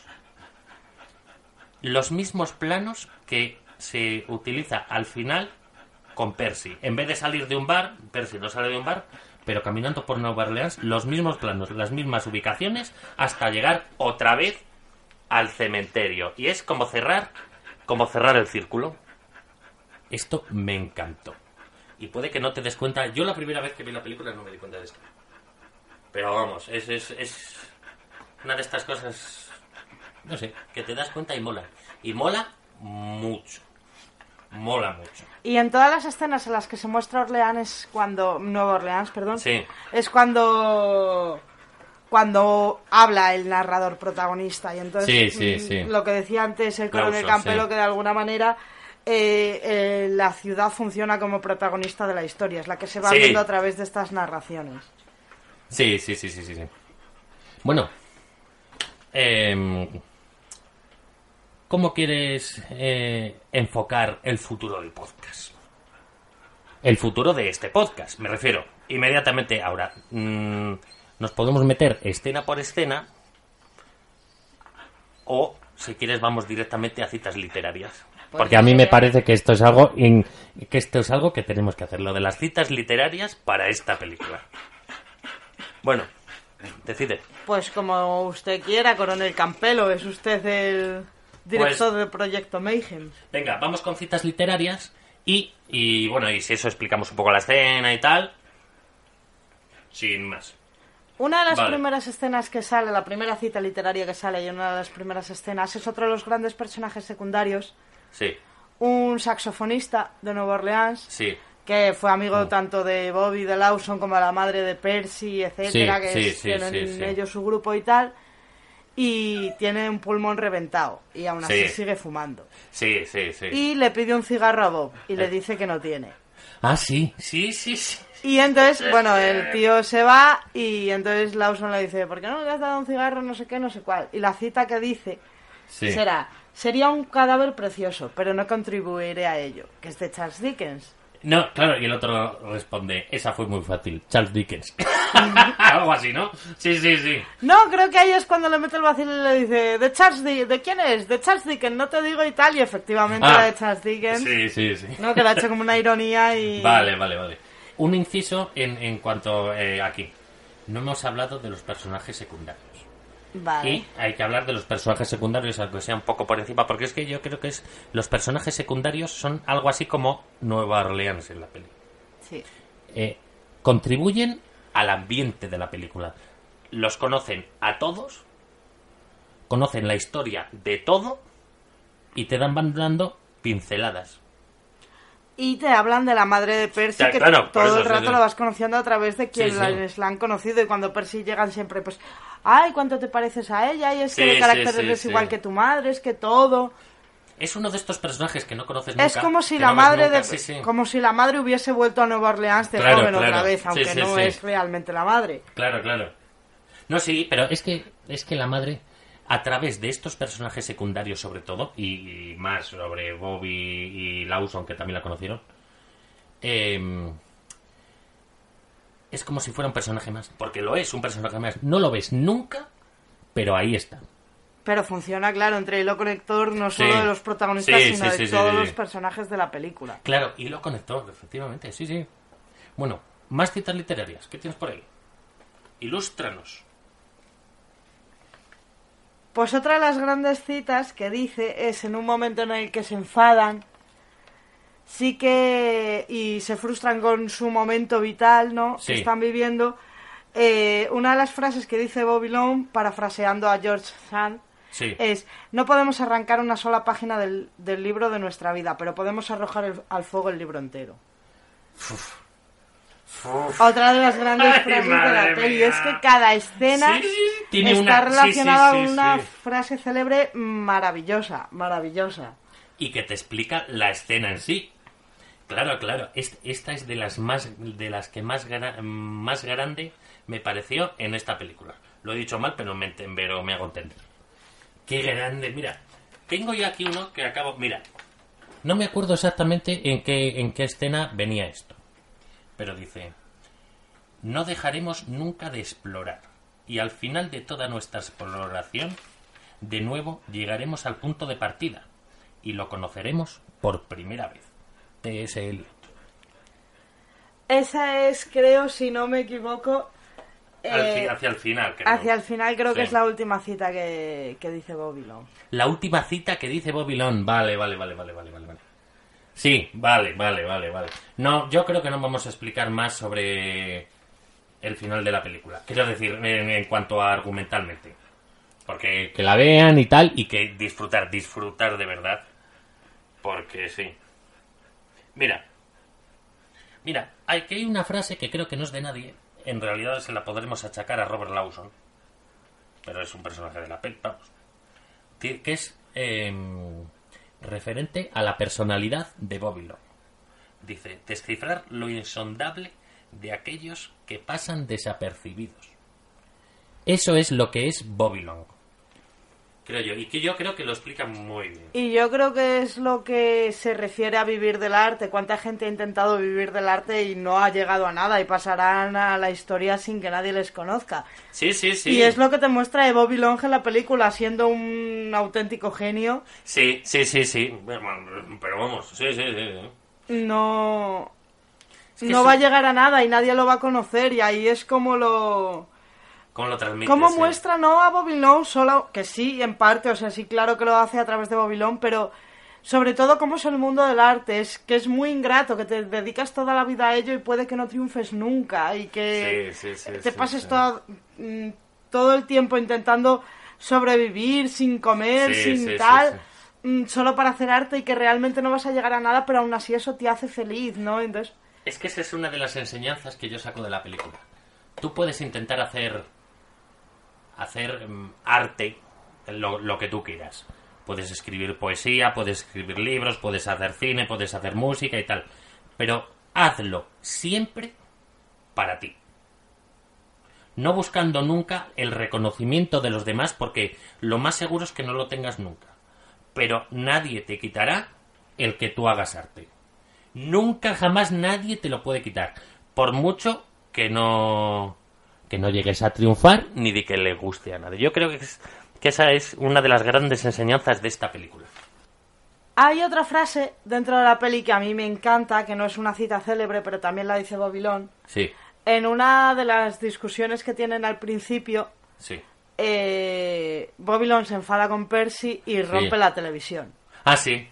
Los mismos planos que se utiliza al final con Percy. En vez de salir de un bar, Percy no sale de un bar, pero caminando por Nueva Orleans, los mismos planos, las mismas ubicaciones, hasta llegar otra vez al cementerio. Y es como cerrar, como cerrar el círculo. Esto me encantó. Y puede que no te des cuenta. Yo la primera vez que vi la película no me di cuenta de esto. Pero vamos, es, es, es Una de estas cosas, no sé, que te das cuenta y mola. Y mola mucho. Mola mucho. Y en todas las escenas en las que se muestra Orleans cuando Nueva Orleans, perdón, Sí. es cuando cuando habla el narrador protagonista y entonces Sí, sí, mm, sí. lo que decía antes el coronel Campelo que de alguna manera eh, eh, la ciudad funciona como protagonista de la historia, es la que se va viendo a través de estas narraciones. Sí, sí, sí, sí, sí. Bueno, em, ¿cómo quieres eh, enfocar el futuro del podcast? El futuro de este podcast, me refiero. Inmediatamente ahora. mm, nos podemos meter escena por escena o, si quieres, vamos directamente a citas literarias. Pues Porque a mí me parece que esto es algo in- que esto es algo que tenemos que hacer, lo de las citas literarias para esta película. Bueno, decide. Pues como usted quiera, coronel Campelo, es usted el director Pues- del proyecto Mayhem. Venga, vamos con citas literarias y, y bueno, y si eso explicamos un poco la escena y tal. Sin más. Una de las Vale. primeras escenas que sale, la primera cita literaria que sale y una de las primeras escenas es otro de los grandes personajes secundarios, Sí, un saxofonista de Nueva Orleans sí. que fue amigo Mm. tanto de Bobby de Lawson como de la madre de Percy, etcétera, Sí, que sí, es- sí, sí. ellos su grupo y tal, y tiene un pulmón reventado y aún así Sí. sigue fumando. Sí, sí, sí. Y le pide un cigarro a Bob y Eh. le dice que no tiene. Ah, sí. Sí, sí, sí. Y entonces, bueno, el tío se va y entonces Lawson le dice, ¿por qué no le has dado un cigarro? No sé qué, no sé cuál. Y la cita que dice Sí. será, sería un cadáver precioso, pero no contribuiré a ello, que es de Charles Dickens. No, claro, y el otro responde, esa fue muy fácil, Charles Dickens. [LAUGHS] Algo así, ¿no? Sí, sí, sí. No, creo que ahí es cuando le mete el vacío y le dice, ¿de Charles Di- ¿De quién es? De Charles Dickens, no te digo y tal, y efectivamente Ah. era de Charles Dickens. Sí, sí, sí. No, que lo ha hecho como una ironía y... [LAUGHS] Vale, vale, vale. Un inciso en, en cuanto eh, aquí. No hemos hablado de los personajes secundarios. Vale. Y hay que hablar de los personajes secundarios, aunque sea un poco por encima, porque es que yo creo que es los personajes secundarios son algo así como Nueva Orleans en la peli. Sí. Eh, contribuyen al ambiente de la película. Los conocen a todos, conocen la historia de todo y te dan van dando pinceladas. Y te hablan de la madre de Percy, Ya, que claro, todo el rato sí. lo vas conociendo a través de quien Sí, la- han conocido. Y cuando Percy llegan siempre, pues, ay, ¿cuánto te pareces a ella? Y es que de carácter eres igual que tu madre, es que todo. Es uno de estos personajes que no conoces nunca. es como si la no madre de, como si la madre hubiese vuelto a Nueva Orleans de Claro, joven otra claro. vez, Sí, aunque no es realmente la madre. Claro, claro. No, sí, pero es que, es que la madre, a través de estos personajes secundarios sobre todo, y, y más sobre Bobby y Lawson, que también la conocieron, eh, es como si fuera un personaje más. Porque lo es, un personaje más. No lo ves nunca, pero ahí está. Pero funciona, claro, entre hilo conector no Sí. solo de los protagonistas, Sí, sino sí, de todos los personajes de la película. Claro, y lo conectó, efectivamente, sí, sí. Bueno, más citas literarias. ¿Qué tienes por ahí? Ilústranos. Pues otra de las grandes citas que dice es en un momento en el que se enfadan, sí que y se frustran con su momento vital, ¿no? Sí. Que están viviendo. Eh, una de las frases que dice Bobby Long, parafraseando a George Sand, Sí. es no podemos arrancar una sola página del, del libro de nuestra vida, pero podemos arrojar el- al fuego el libro entero. Otra de las grandes Ay, frases de la peli mía. es que cada escena Sí, tiene está una- relacionada sí, sí, con una frase célebre maravillosa, maravillosa. y que te explica la escena en sí. Claro, claro. Es- esta es de las más de las que más gra- más grande me pareció en esta película. Lo he dicho mal, pero me, pero me hago entender. Qué grande. Mira, tengo yo aquí uno que acabo. Mira, no me acuerdo exactamente en qué en qué escena venía esto, pero dice: no dejaremos nunca de explorar y al final de toda nuestra exploración de nuevo llegaremos al punto de partida y lo conoceremos por primera vez. TSL. Esa es, creo, si no me equivoco, eh, hacia el final, creo. hacia el final creo que es la última cita que, que dice Bobby Long. La última cita que dice Bobby Long. Vale, vale, vale, vale, vale, vale. Sí, vale, vale, vale, vale. No, yo creo que no vamos a explicar más sobre el final de la película. Quiero decir, en, en cuanto a argumentalmente. Porque que la vean y tal, y que disfrutar, disfrutar de verdad. Porque sí. Mira. Mira, hay que hay una frase que creo que no es de nadie. En realidad se la podremos achacar a Robert Lawson. Pero es un personaje de la peli, vamos. Que que es em, referente a la personalidad de Long. Dice, descifrar lo insondable de aquellos que pasan desapercibidos. Eso es lo que es Bobby Long. Creo yo. Y que yo creo que lo explica muy bien. Y yo creo que es lo que se refiere a vivir del arte. ¿Cuánta gente ha intentado vivir del arte y no ha llegado a nada y pasarán a la historia sin que nadie les conozca? Sí, sí, sí. Y es lo que te muestra de Bobby Long en la película, siendo un auténtico genio. Sí, sí, sí, sí. Pero vamos, sí, sí, sí. sí. No, que no va a llegar a nada y nadie lo va a conocer y ahí es como lo... ¿Cómo lo transmite? ¿Cómo sí. muestra no a Bobby Long solo, que sí, en parte, o sea, sí, claro que lo hace a través de Bobby Long, pero sobre todo cómo es el mundo del arte, es que es muy ingrato, que te dedicas toda la vida a ello y puede que no triunfes nunca y que Sí, sí, sí, te pases todo, mm, todo el tiempo intentando sobrevivir sin comer, sin tal, mm, solo para hacer arte y que realmente no vas a llegar a nada, pero aún así eso te hace feliz, ¿no? Entonces... Es que esa es una de las enseñanzas que yo saco de la película. Tú puedes intentar hacer hacer mm, arte lo, lo que tú quieras. Puedes escribir poesía, puedes escribir libros, puedes hacer cine, puedes hacer música y tal. Pero hazlo siempre para ti. No buscando nunca el reconocimiento de los demás porque lo más seguro es que no lo tengas nunca. Pero nadie te quitará el que tú hagas arte. Nunca jamás nadie te lo puede quitar. Por mucho que no que no llegues a triunfar ni de que le guste a nadie. Yo creo que, es- que esa es una de las grandes enseñanzas de esta película. Hay otra frase dentro de la peli que a mí me encanta, que no es una cita célebre, pero también la dice Bobilón. Sí, En una de las discusiones que tienen al principio, sí. eh, Bobilón se enfada con Percy y rompe la televisión. Ah, sí.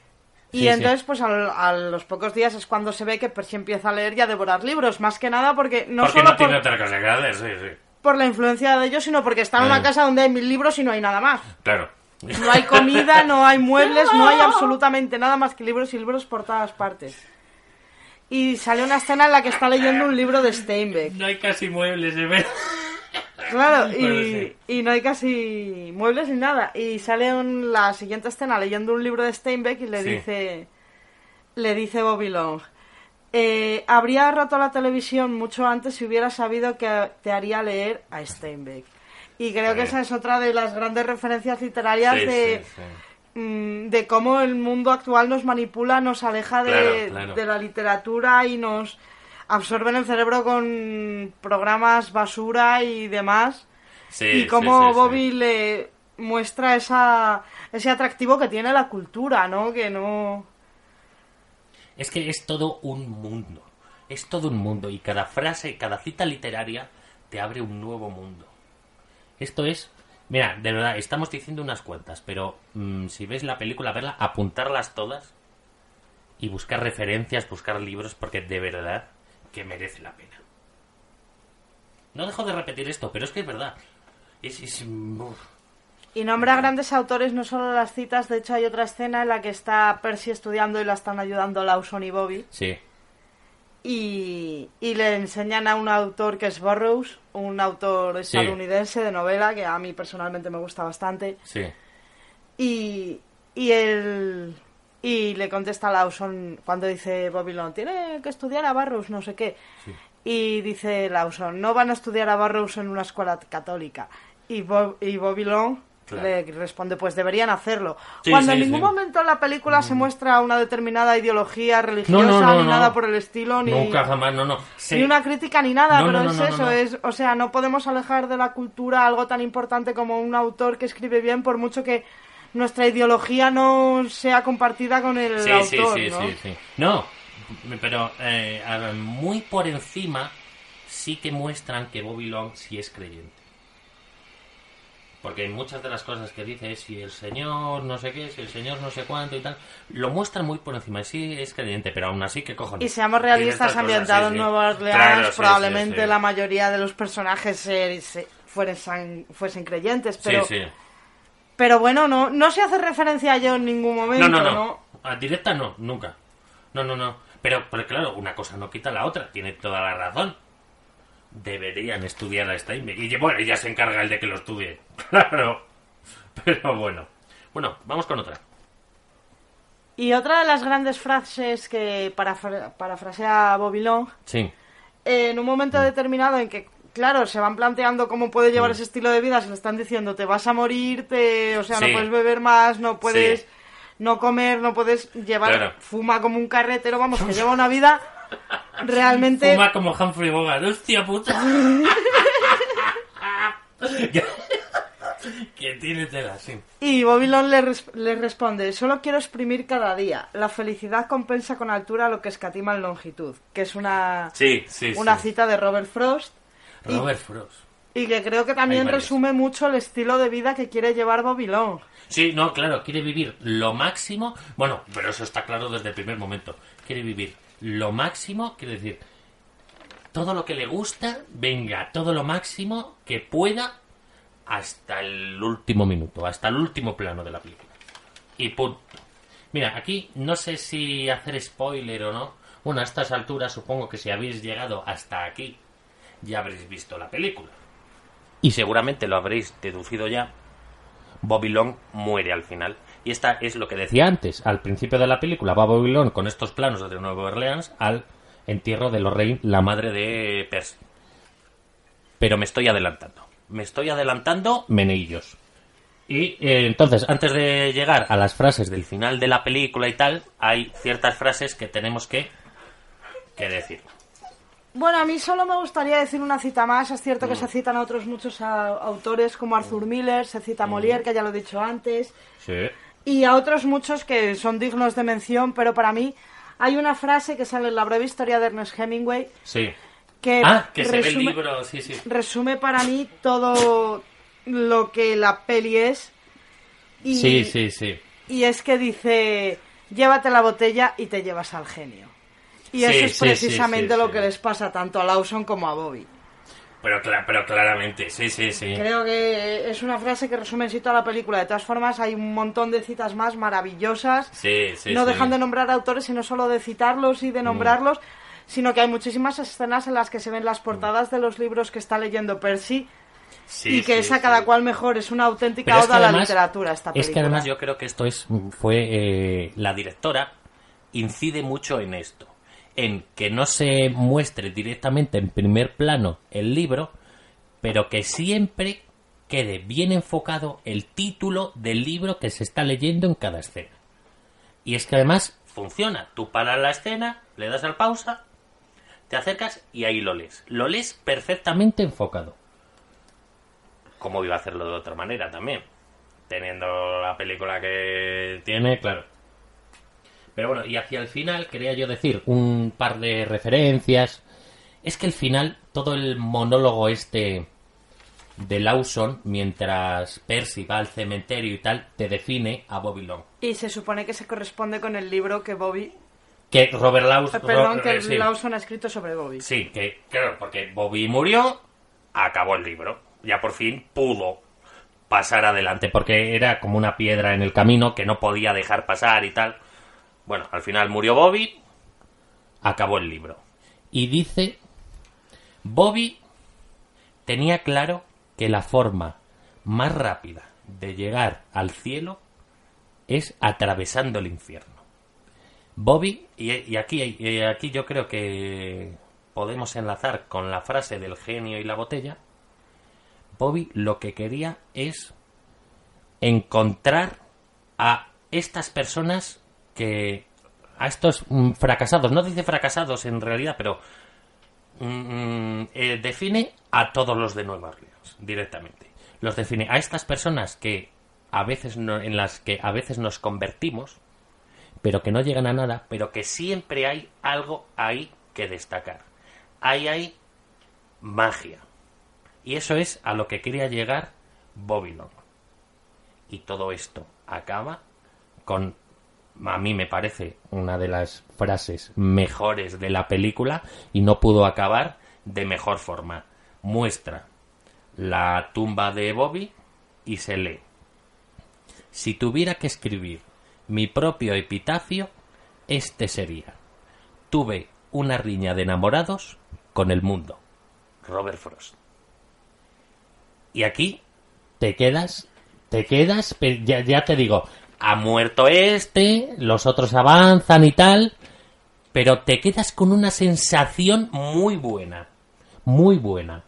Y Sí, sí. entonces, pues al- a, los pocos días es cuando se ve que Percy empieza a leer y a devorar libros, más que nada porque no Porque solo no tiene por, otra cosa que hacer, sí, sí. por la influencia de ellos, sino porque está en una Eh. casa donde hay mil libros y no hay nada más. Claro. No hay comida, no hay muebles, no hay [LAUGHS] absolutamente nada más que libros y libros por todas partes. Y sale una escena en la que está leyendo un libro de Steinbeck. No hay casi muebles, de ver. Claro, [LAUGHS] y, no hay casi muebles ni nada. Y sale en la siguiente escena leyendo un libro de Steinbeck y le Sí. dice le dice Bobby Long eh, habría roto la televisión mucho antes si hubiera sabido que te haría leer a Steinbeck. Y creo que esa es otra de las grandes referencias literarias Sí, de, mm, de cómo el mundo actual nos manipula, nos aleja de, Claro, claro. de la literatura y nos absorben el cerebro con programas basura y demás. Sí, y cómo sí. Bobby le muestra esa, ese atractivo que tiene la cultura, ¿no? Que no... Es que es todo un mundo. Es todo un mundo. Y cada frase, cada cita literaria te abre un nuevo mundo. Esto es. Mira, de verdad, estamos diciendo unas cuantas, pero mm, si ves la película, verla, apuntarlas todas y buscar referencias, buscar libros, porque de verdad que merece la pena. No dejo de repetir esto, pero es que es verdad. Es, es- uf. Y nombra grandes autores, no solo las citas, de hecho hay otra escena en la que está Percy estudiando y la están ayudando Lawson y Bobby. Sí, Y, y le enseñan a un autor que es Burroughs, un autor estadounidense de novela que a mí personalmente me gusta bastante. sí. Y, y él y le contesta Lawson cuando dice Bobby Long, tiene que estudiar a Burroughs, no sé qué. Y dice Lawson, no van a estudiar a Burroughs en una escuela católica. Y, Bob, y Claro. le responde, pues deberían hacerlo. Sí, Cuando sí, en ningún. Mm. momento en la película se muestra una determinada ideología religiosa, No, no, no, ni nada por el estilo, ni... Nunca jamás, no, no. Ni una crítica ni nada, pero es eso, es, o sea, no podemos alejar de la cultura algo tan importante como un autor que escribe bien, por mucho que nuestra ideología no sea compartida con el sí, autor, sí, sí, ¿no? sí, sí. No, pero eh, ver, muy por encima sí que muestran que Bobby Long sí es creyente. Porque muchas de las cosas que dice es si el señor no sé qué, si el señor no sé cuánto y tal, lo muestran muy por encima. Sí es creyente, pero aún así, ¿qué cojones? Y seamos realistas, estas cosas, ambientado sí, en sí. Nueva Orleans, Claro, sí, probablemente sí, sí. la mayoría de los personajes se- se- fuesen, fuesen creyentes, Sí, pero sí. Pero bueno, no, no se hace referencia a ello en ningún momento, No, ¿no? no, no. A directa no, nunca. No, no, no. Pero, pero claro, una cosa no quita la otra. Tiene toda la razón. Deberían estudiar a Steinbeck. Y bueno, ya se encarga el de que lo estudie. [LAUGHS] Claro. Pero bueno. Bueno, vamos con otra. Y otra de las grandes frases que parafra- parafrasea Bobby Long, Sí. en un momento determinado en que, claro, se van planteando cómo puede llevar ese estilo de vida, se le están diciendo, te vas a morir, te... o sea, Sí. no puedes beber más, no puedes Sí. no comer, no puedes llevar... Claro. Fuma como un carretero, vamos, que lleva una vida realmente... Fuma como Humphrey Bogart. ¡Hostia puta! [LAUGHS] que tiene tela, sí. Y Bobby Long le, res- le responde, solo quiero exprimir cada día. La felicidad compensa con altura lo que escatima en longitud. Que es una, Sí, sí, una cita de Robert Frost. Robert Frost. Y que creo que también resume mucho el estilo de vida que quiere llevar Bobby Long. Sí, no, claro, quiere vivir lo máximo. Bueno, pero eso está claro desde el primer momento. Quiere vivir lo máximo, quiere decir, todo lo que le gusta, venga, todo lo máximo que pueda hasta el último minuto, hasta el último plano de la película. Y punto. Mira, aquí no sé si hacer spoiler o no. Bueno, a estas alturas supongo que si habéis llegado hasta aquí, ya habréis visto la película. Y seguramente lo habréis deducido ya. Bobby Long muere al final. Y esta es lo que decía antes. Al principio de la película va Bobby con estos planos de Nueva Orleans al entierro de Lorraine, la madre de Percy. Pero me estoy adelantando. Me estoy adelantando meneillos. Y eh, entonces, antes de llegar a las frases del final de la película y tal, hay ciertas frases que tenemos que, que decir. Bueno, a mí solo me gustaría decir una cita más. Es cierto Mm. que se citan a otros muchos a- autores como Arthur Miller, se cita a Molière, que ya lo he dicho antes, Sí. y a otros muchos que son dignos de mención, pero para mí hay una frase que sale en la breve historia de Ernest Hemingway Sí. que, Ah, que se ve el resume, libro, sí, sí. resume para mí todo lo que la peli es. Y, Sí, sí, sí. y es que dice, llévate la botella y te llevas al genio. Y Sí, eso es sí, precisamente sí, sí, lo sí. que les pasa tanto a Lawson como a Bobby. Pero, pero claramente, sí, sí, sí. Creo que es una frase que resume en sí toda la película. De todas formas, hay un montón de citas más maravillosas. Sí, sí, no sí. Mm. dejan de nombrar autores, y no solo de citarlos y de nombrarlos, sino que hay muchísimas escenas en las que se ven las portadas de los libros que está leyendo Percy Sí, y que sí, es a sí. cada cual mejor. Es una auténtica Pero es oda a la literatura esta película. Es que además yo creo que esto es fue eh, la directora incide mucho en esto, en que no se muestre directamente en primer plano el libro, pero que siempre quede bien enfocado el título del libro que se está leyendo en cada escena. Y es que además funciona. Tú paras la escena, le das al pausa, te acercas y ahí lo lees. Lo lees perfectamente enfocado. ¿Cómo iba a hacerlo de otra manera también? Teniendo la película que tiene, claro. Pero bueno, y hacia el final quería yo decir un par de referencias. Es que el final, todo el monólogo este de Lawson, mientras Percy va al cementerio y tal, te define a Bobby Long. Y se supone que se corresponde con el libro que Bobby... Que Robert eh, Lawson... perdón, Ro- que eh, sí. Lawson ha escrito sobre Bobby. Sí, que claro, porque Bobby murió, acabó el libro. Ya por fin pudo pasar adelante, porque era como una piedra en el camino que no podía dejar pasar y tal. Bueno, al final murió Bobby, acabó el libro. Y dice, Bobby tenía claro que la forma más rápida de llegar al cielo es atravesando el infierno. Bobby, y, y aquí, y aquí yo creo que podemos enlazar con la frase del genio y la botella. Bobby lo que quería es encontrar a estas personas que a estos mm, fracasados, no dice fracasados en realidad, pero mm, eh, define a todos los de Nueva Orleans directamente. Los define a estas personas que a veces no- en las que a veces nos convertimos, pero que no llegan a nada, pero que siempre hay algo ahí que destacar. Ahí hay magia. Y eso es a lo que quería llegar Bobby Long. Y todo esto acaba con, a mí me parece, una de las frases mejores de la película y no pudo acabar de mejor forma. Muestra la tumba de Bobby y se lee. Si tuviera que escribir mi propio epitafio, este sería. Tuve una riña de enamorados con el mundo. Robert Frost. Y aquí te quedas, te quedas, ya, ya te digo, ha muerto este, los otros avanzan y tal, pero te quedas con una sensación muy buena, muy buena.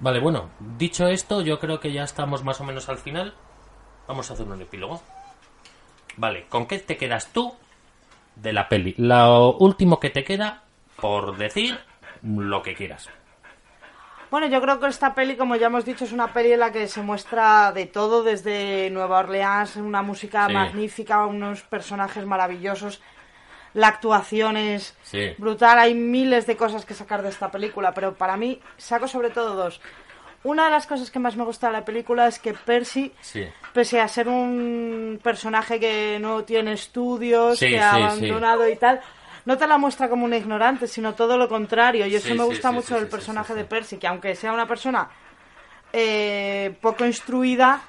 Vale, bueno, dicho esto, yo creo que ya estamos más o menos al final. Vamos a hacer un epílogo. Vale, ¿con qué te quedas tú de la peli? Lo último que te queda por decir lo que quieras. Bueno, yo creo que esta peli, como ya hemos dicho, es una peli en la que se muestra de todo, desde Nueva Orleans, una música Sí. magnífica, unos personajes maravillosos, la actuación es Sí. brutal, hay miles de cosas que sacar de esta película, pero para mí saco sobre todo dos. Una de las cosas que más me gusta de la película es que Percy, Sí. pese a ser un personaje que no tiene estudios, Sí, que ha sí, abandonado y tal, no te la muestra como un ignorante, sino todo lo contrario. Y eso Sí, me gusta sí, mucho del sí, personaje de Percy, que aunque sea una persona eh, poco instruida,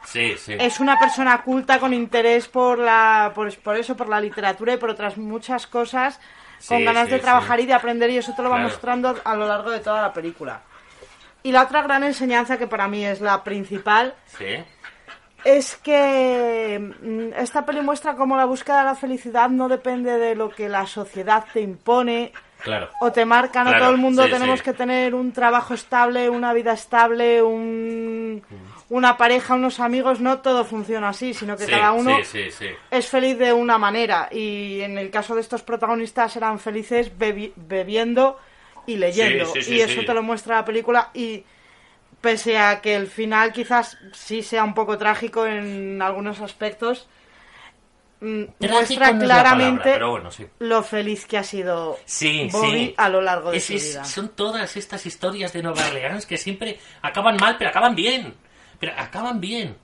es una persona culta con interés por la por, por eso, por la literatura y por otras muchas cosas, con ganas de trabajar y de aprender y eso te lo va Claro. mostrando a lo largo de toda la película. Y la otra gran enseñanza que para mí es la principal Sí. Es que mm, esta peli muestra cómo la búsqueda de la felicidad no depende de lo que la sociedad te impone Claro. o te marca, no Claro, todo el mundo sí, tenemos sí. que tener un trabajo estable, una vida estable, un- una pareja, unos amigos, no todo funciona así, sino que Sí, cada uno es feliz de una manera. Y en el caso de estos protagonistas eran felices bebi- bebiendo y leyendo. Sí, sí, sí, y eso te lo muestra la película y pese a que el final quizás sí sea un poco trágico en algunos aspectos mm, muestra no claramente palabra, pero bueno, sí. lo feliz que ha sido Sí, Bobby sí. a lo largo de Es- su es- vida. son todas estas historias de Nueva Orleans que siempre acaban mal, pero acaban bien. Pero acaban bien.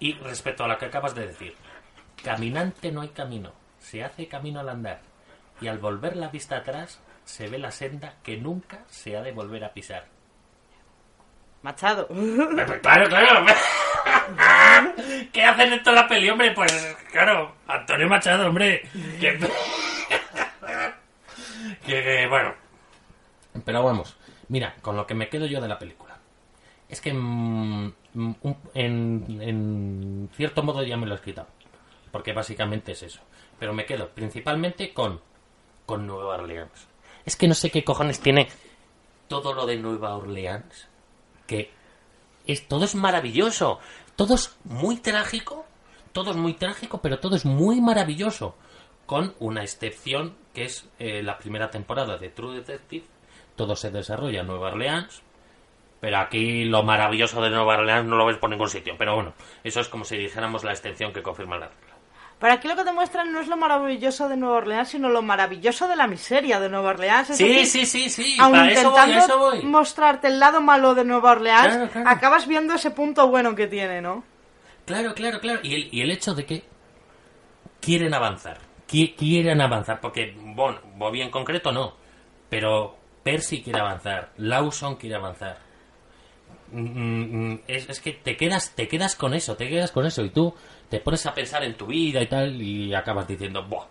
Y respecto a lo que acabas de decir, caminante no hay camino, se hace camino al andar. Y al volver la vista atrás, se ve la senda que nunca se ha de volver a pisar. Machado. Claro, claro. ¿Qué hacen esto en la peli, hombre? Pues claro, Antonio Machado, hombre. Que, que- que, bueno. Pero vamos, mira, con lo que me quedo yo de la película. Es que mm, mm, un- en, en cierto modo ya me lo he quitado. Porque básicamente es eso. Pero me quedo principalmente con, con Nueva Orleans. Es que no sé qué cojones tiene todo lo de Nueva Orleans que es todo es maravilloso, todo es muy trágico, todo es muy trágico, pero todo es muy maravilloso, con una excepción que es eh, la primera temporada de True Detective, todo se desarrolla en Nueva Orleans, pero aquí lo maravilloso de Nueva Orleans no lo ves por ningún sitio, pero bueno, eso es como si dijéramos la excepción que confirma la. Pero aquí lo que te muestran no es lo maravilloso de Nueva Orleans, sino lo maravilloso de la miseria de Nueva Orleans. Es Sí, decir, sí, sí, sí, aun para eso voy, intentando eso voy. mostrarte el lado malo de Nueva Orleans, Claro, claro. acabas viendo ese punto bueno que tiene, ¿no? Claro, claro, claro. Y el, y el hecho de que quieren avanzar. Qui- quieren avanzar. Porque, bueno, Bobby en concreto no. Pero Percy quiere avanzar. Lawson quiere avanzar. Mm, mm, Es, es que te quedas, te quedas con eso, te quedas con eso. Y tú te pones a pensar en tu vida y tal. Y acabas diciendo, Buah,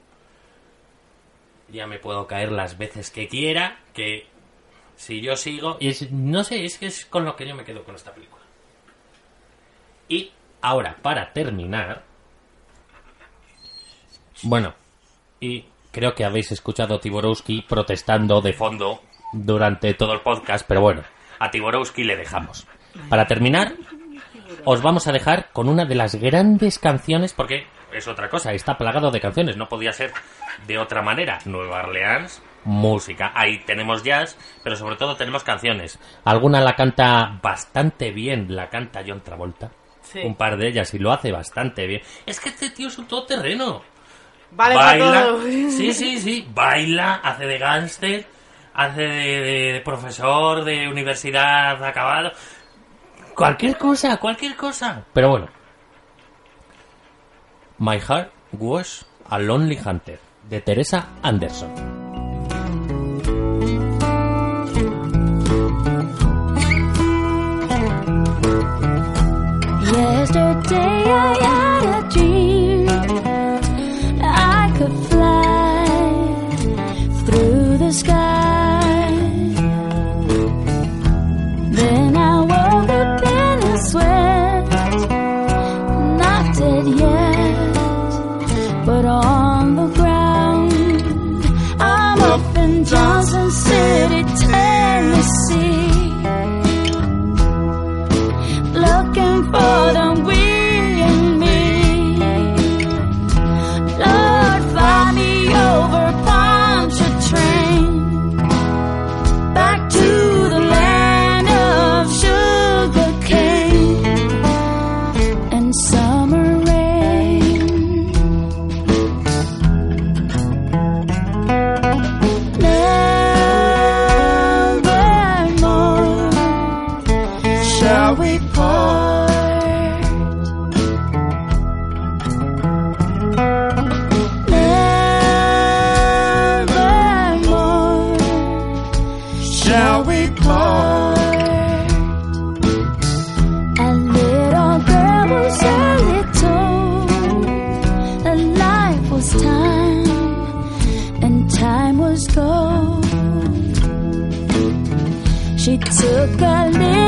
ya me puedo caer las veces que quiera. Que si yo sigo. Y es- no sé, es que es con lo que yo me quedo con esta película. Y ahora, para terminar. Bueno, y creo que habéis escuchado a Tiborowski protestando de fondo durante todo el podcast, pero bueno, a Tiborowski le dejamos. Para terminar, os vamos a dejar con una de las grandes canciones, porque es otra cosa, está plagado de canciones, no podía ser de otra manera. Nueva Orleans, música, ahí tenemos jazz, pero sobre todo tenemos canciones. Alguna la canta bastante bien, la canta John Travolta. Sí. Un par de ellas y lo hace bastante bien. Es que este tío es un todoterreno. Vale baila, todo. sí, sí, sí, baila, hace de gángster, hace de, de profesor de universidad acabado. Cualquier cosa, cualquier cosa. Pero bueno. My Heart Was a Lonely Hunter, de Teresa Anderson. I could fly through the sky. took a little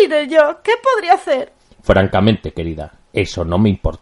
diré yo? ¿Qué podría hacer? Francamente, querida, eso no me importa.